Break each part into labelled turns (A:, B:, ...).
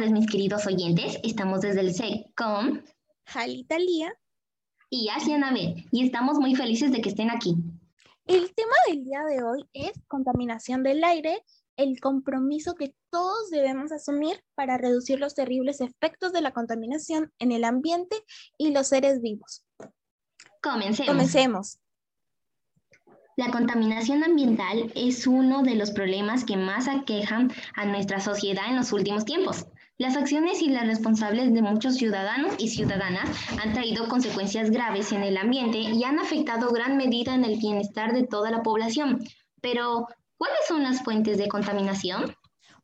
A: tardes, mis queridos oyentes. Estamos desde el SEC con
B: Jalita Lía
A: y Asianabel y estamos muy felices de que estén aquí.
B: El tema del día de hoy es contaminación del aire, el compromiso que todos debemos asumir para reducir los terribles efectos de la contaminación en el ambiente y los seres vivos.
A: Comencemos.
B: Comencemos.
A: La contaminación ambiental es uno de los problemas que más aquejan a nuestra sociedad en los últimos tiempos. Las acciones y las responsables de muchos ciudadanos y ciudadanas han traído consecuencias graves en el ambiente y han afectado gran medida en el bienestar de toda la población. Pero, ¿cuáles son las fuentes de contaminación?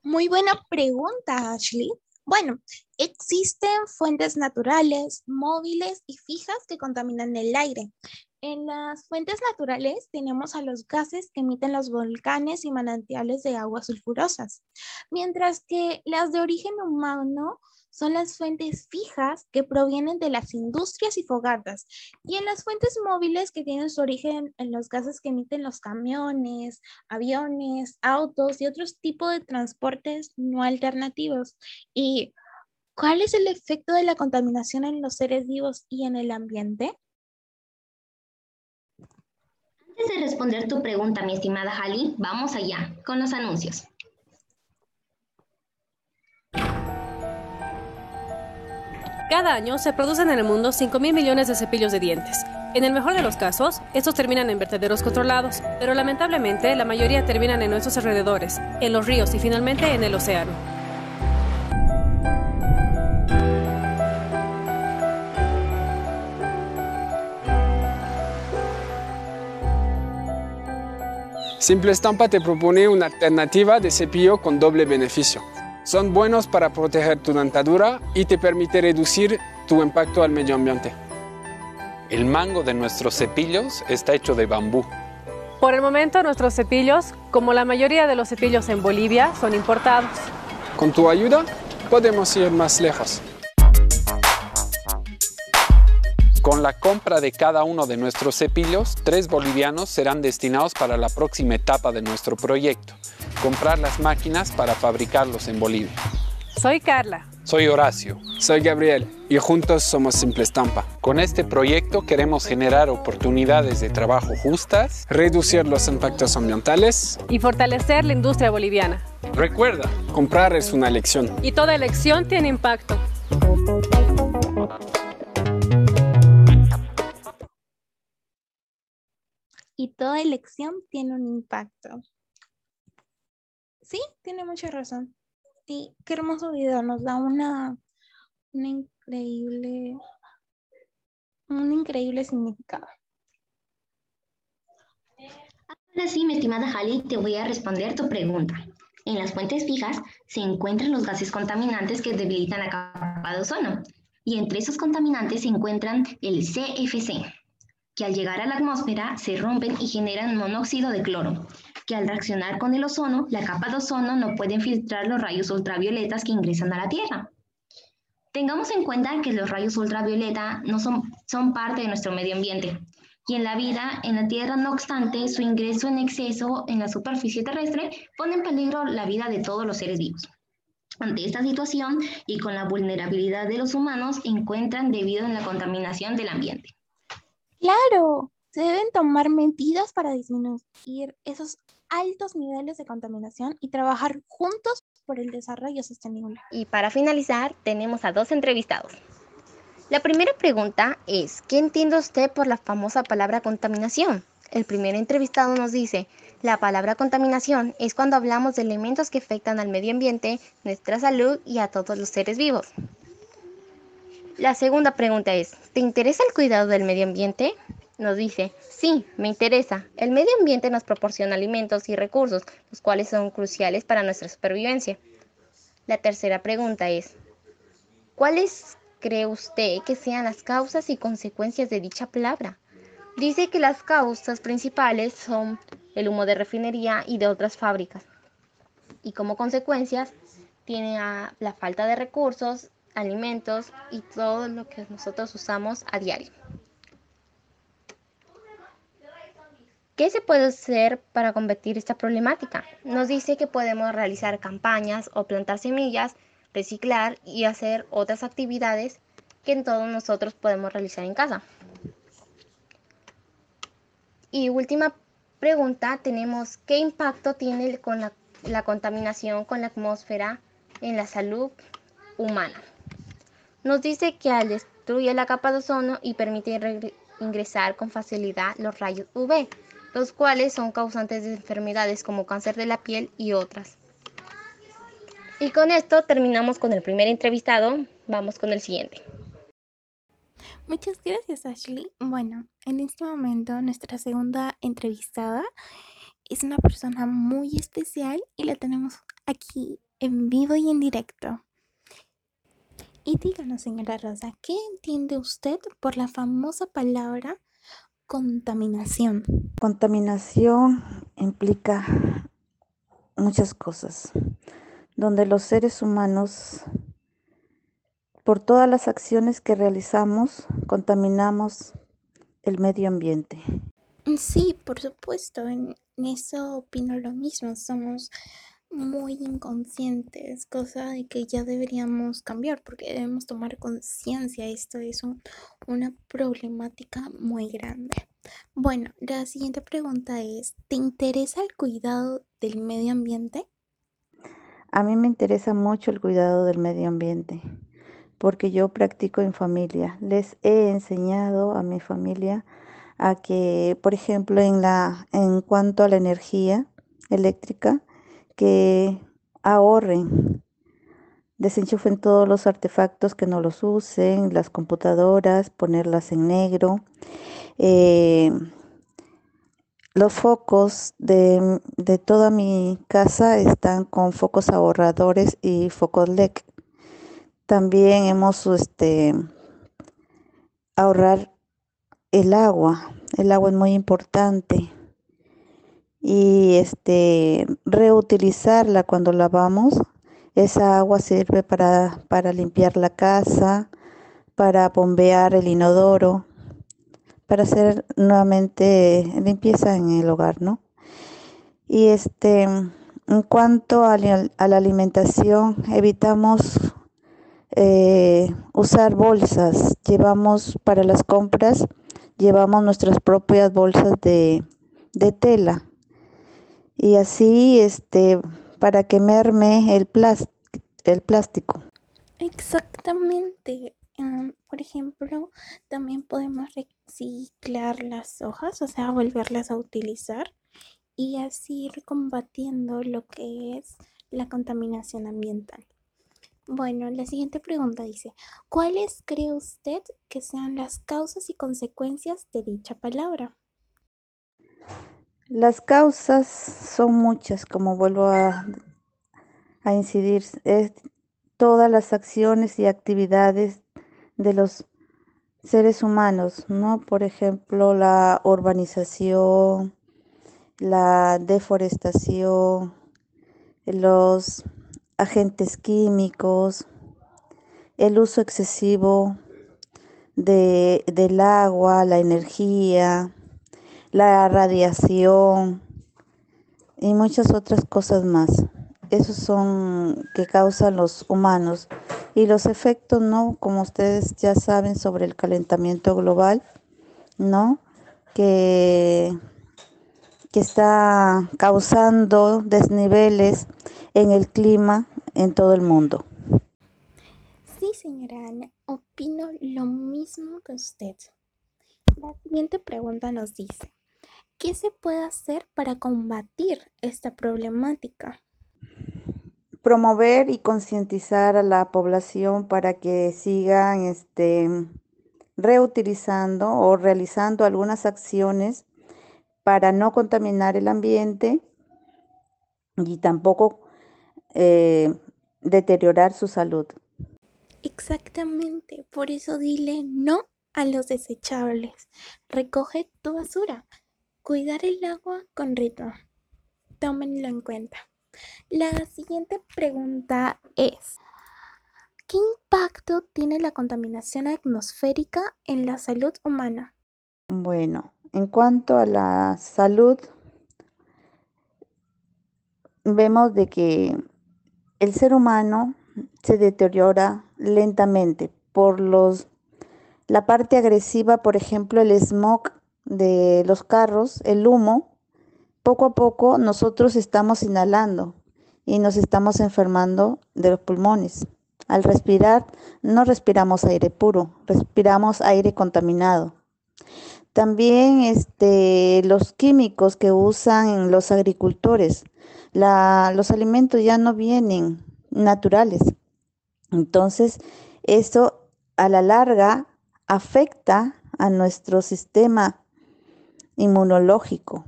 B: Muy buena pregunta, Ashley. Bueno, existen fuentes naturales, móviles y fijas que contaminan el aire. En las fuentes naturales tenemos a los gases que emiten los volcanes y manantiales de aguas sulfurosas, mientras que las de origen humano son las fuentes fijas que provienen de las industrias y fogatas, y en las fuentes móviles que tienen su origen en los gases que emiten los camiones, aviones, autos y otros tipos de transportes no alternativos. ¿Y cuál es el efecto de la contaminación en los seres vivos y en el ambiente?
A: Antes de responder tu pregunta, mi estimada Hali, vamos allá con los anuncios.
C: Cada año se producen en el mundo 5 mil millones de cepillos de dientes. En el mejor de los casos, estos terminan en vertederos controlados, pero lamentablemente la mayoría terminan en nuestros alrededores, en los ríos y finalmente en el océano.
D: Simple Estampa te propone una alternativa de cepillo con doble beneficio. Son buenos para proteger tu dentadura y te permite reducir tu impacto al medio ambiente.
E: El mango de nuestros cepillos está hecho de bambú.
C: Por el momento nuestros cepillos, como la mayoría de los cepillos en Bolivia, son importados.
D: Con tu ayuda podemos ir más lejos.
E: Con la compra de cada uno de nuestros cepillos, tres bolivianos serán destinados para la próxima etapa de nuestro proyecto, comprar las máquinas para fabricarlos en Bolivia.
C: Soy Carla.
E: Soy Horacio.
D: Soy Gabriel y juntos somos Simple Estampa.
E: Con este proyecto queremos generar oportunidades de trabajo justas,
D: reducir los impactos ambientales
C: y fortalecer la industria boliviana.
E: Recuerda,
D: comprar es una elección.
C: Y toda elección tiene impacto.
B: Y toda elección tiene un impacto. Sí, tiene mucha razón. Y qué hermoso video, nos da una, una increíble, un increíble significado.
A: Ahora sí, mi estimada Hali, te voy a responder tu pregunta. En las fuentes fijas se encuentran los gases contaminantes que debilitan la capa de ozono. Y entre esos contaminantes se encuentran el CFC, que al llegar a la atmósfera se rompen y generan monóxido de cloro, que al reaccionar con el ozono, la capa de ozono no puede filtrar los rayos ultravioletas que ingresan a la Tierra. Tengamos en cuenta que los rayos ultravioleta no son, son parte de nuestro medio ambiente, y en la vida en la Tierra, no obstante, su ingreso en exceso en la superficie terrestre pone en peligro la vida de todos los seres vivos. Ante esta situación y con la vulnerabilidad de los humanos, encuentran debido en la contaminación del ambiente.
B: Claro, se deben tomar medidas para disminuir esos altos niveles de contaminación y trabajar juntos por el desarrollo sostenible.
A: Y para finalizar, tenemos a dos entrevistados. La primera pregunta es, ¿qué entiende usted por la famosa palabra contaminación? El primer entrevistado nos dice, la palabra contaminación es cuando hablamos de elementos que afectan al medio ambiente, nuestra salud y a todos los seres vivos. La segunda pregunta es, ¿te interesa el cuidado del medio ambiente? Nos dice, sí, me interesa. El medio ambiente nos proporciona alimentos y recursos, los cuales son cruciales para nuestra supervivencia. La tercera pregunta es, ¿cuáles cree usted que sean las causas y consecuencias de dicha palabra? Dice que las causas principales son el humo de refinería y de otras fábricas. Y como consecuencias tiene la falta de recursos, alimentos y todo lo que nosotros usamos a diario. ¿Qué se puede hacer para combatir esta problemática? Nos dice que podemos realizar campañas o plantar semillas reciclar y hacer otras actividades que todos nosotros podemos realizar en casa. Y última pregunta, tenemos ¿qué impacto tiene con la, la contaminación con la atmósfera en la salud humana? Nos dice que al destruir la capa de ozono y permite ingresar con facilidad los rayos UV, los cuales son causantes de enfermedades como cáncer de la piel y otras. Y con esto terminamos con el primer entrevistado. Vamos con el siguiente.
B: Muchas gracias, Ashley. Bueno, en este momento nuestra segunda entrevistada es una persona muy especial y la tenemos aquí en vivo y en directo. Y díganos, señora Rosa, ¿qué entiende usted por la famosa palabra contaminación?
F: Contaminación implica muchas cosas donde los seres humanos, por todas las acciones que realizamos, contaminamos el medio ambiente.
B: Sí, por supuesto, en eso opino lo mismo, somos muy inconscientes, cosa de que ya deberíamos cambiar porque debemos tomar conciencia, esto es una problemática muy grande. Bueno, la siguiente pregunta es, ¿te interesa el cuidado del medio ambiente?
F: A mí me interesa mucho el cuidado del medio ambiente porque yo practico en familia. Les he enseñado a mi familia a que, por ejemplo, en, la, en cuanto a la energía eléctrica, que ahorren, desenchufen todos los artefactos que no los usen, las computadoras, ponerlas en negro. Eh, los focos de, toda mi casa están con focos ahorradores y focos LED. También hemos este, ahorrar el agua. El agua es muy importante. Y este reutilizarla cuando lavamos. Esa agua sirve para, para limpiar la casa, para bombear el inodoro para hacer nuevamente limpieza en el hogar, ¿no? Y este, en cuanto a, la, alimentación, evitamos eh, usar bolsas. Llevamos para las compras, llevamos nuestras propias bolsas de, de tela. Y así, este, para que merme el, el plástico.
B: Exactamente. por ejemplo, también podemos reciclar las hojas, o sea, volverlas a utilizar y así ir combatiendo lo que es la contaminación ambiental. Bueno, la siguiente pregunta dice, ¿cuáles cree usted que sean las causas y consecuencias de dicha palabra?
F: Las causas son muchas, como vuelvo a, a incidir, es todas las acciones y actividades de los seres humanos, ¿no? Por ejemplo, la urbanización, la deforestación, los agentes químicos, el uso excesivo de, del agua, la energía, la radiación y muchas otras cosas más. Esos son que causan los humanos y los efectos, ¿no? Como ustedes ya saben sobre el calentamiento global, ¿no? Que, que está causando desniveles en el clima en todo el mundo.
B: Sí, señora Ana, opino lo mismo que usted. La siguiente pregunta nos dice, ¿qué se puede hacer para combatir esta problemática?
F: promover y concientizar a la población para que sigan este, reutilizando o realizando algunas acciones para no contaminar el ambiente y tampoco eh, deteriorar su salud.
B: Exactamente, por eso dile no a los desechables. Recoge tu basura. Cuidar el agua con ritmo. Tómenlo en cuenta. La siguiente pregunta es, ¿qué impacto tiene la contaminación atmosférica en la salud humana?
F: Bueno, en cuanto a la salud, vemos de que el ser humano se deteriora lentamente por los la parte agresiva, por ejemplo, el smog de los carros, el humo, poco a poco nosotros estamos inhalando y nos estamos enfermando de los pulmones. Al respirar, no respiramos aire puro, respiramos aire contaminado. También este, los químicos que usan los agricultores, los alimentos ya no vienen naturales. Entonces, eso a la larga afecta a nuestro sistema inmunológico.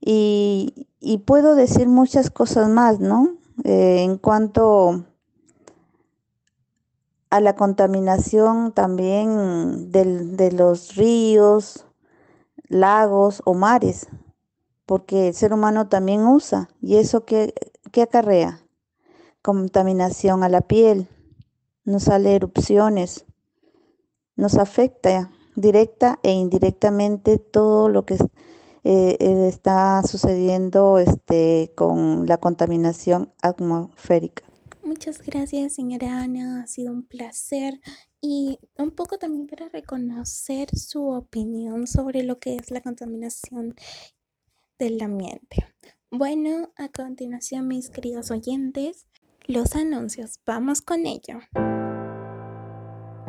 F: Y, puedo decir muchas cosas más, ¿no? Eh, en cuanto a la contaminación también de los ríos, lagos o mares, porque el ser humano también usa. ¿Y eso qué, qué acarrea? Contaminación a la piel, nos sale erupciones, nos afecta directa e indirectamente todo lo que eh, eh, está sucediendo este, con la contaminación atmosférica.
B: Muchas gracias, señora Ana. Ha sido un placer y un poco también para reconocer su opinión sobre lo que es la contaminación del ambiente. Bueno, a continuación, mis queridos oyentes, los anuncios. Vamos con ello.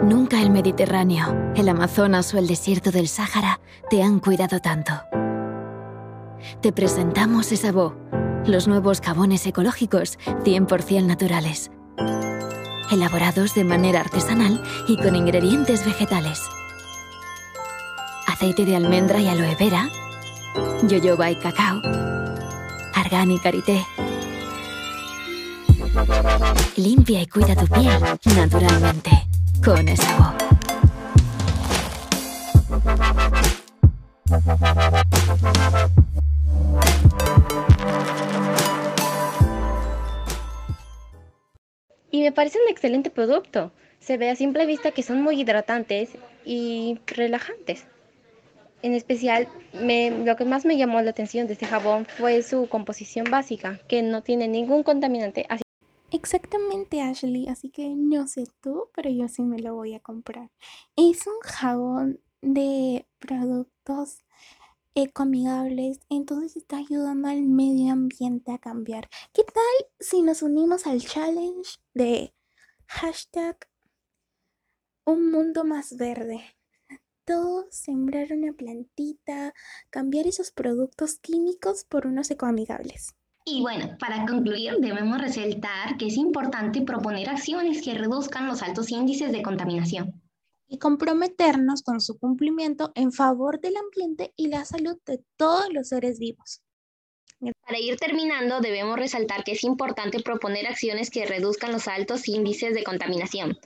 G: Nunca el Mediterráneo, el Amazonas o el desierto del Sáhara te han cuidado tanto. Te presentamos Esabó, los nuevos jabones ecológicos 100% naturales. Elaborados de manera artesanal y con ingredientes vegetales. Aceite de almendra y aloe vera, yoyoba y cacao, argán y karité. Limpia y cuida tu piel naturalmente con
A: Y me parece un excelente producto. Se ve a simple vista que son muy hidratantes y relajantes. En especial, lo que más me llamó la atención de este jabón fue su composición básica, que no tiene ningún contaminante.
B: Exactamente, Ashley. Así que no sé tú, pero yo sí me lo voy a comprar. Es un jabón de productos ecoamigables, entonces está ayudando al medio ambiente a cambiar. ¿Qué tal si nos unimos al challenge de hashtag un mundo más verde? Todo sembrar una plantita, cambiar esos productos químicos por unos ecoamigables.
A: Y bueno, para concluir, debemos resaltar que es importante proponer acciones que reduzcan los altos índices de contaminación.
B: Y comprometernos con su cumplimiento en favor del ambiente y la salud de todos los seres vivos.
A: Para ir terminando, debemos resaltar que es importante proponer acciones que reduzcan los altos índices de contaminación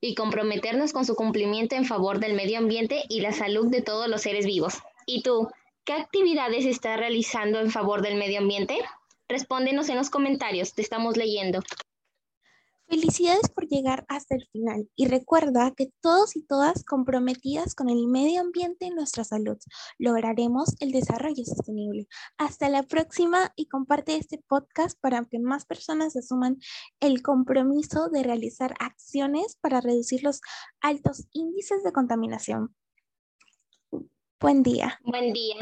A: y comprometernos con su cumplimiento en favor del medio ambiente y la salud de todos los seres vivos. ¿Y tú, qué actividades estás realizando en favor del medio ambiente? Respóndenos en los comentarios, te estamos leyendo.
B: Felicidades por llegar hasta el final y recuerda que todos y todas comprometidas con el medio ambiente y nuestra salud lograremos el desarrollo sostenible. Hasta la próxima y comparte este podcast para que más personas asuman el compromiso de realizar acciones para reducir los altos índices de contaminación. Buen día.
A: Buen día.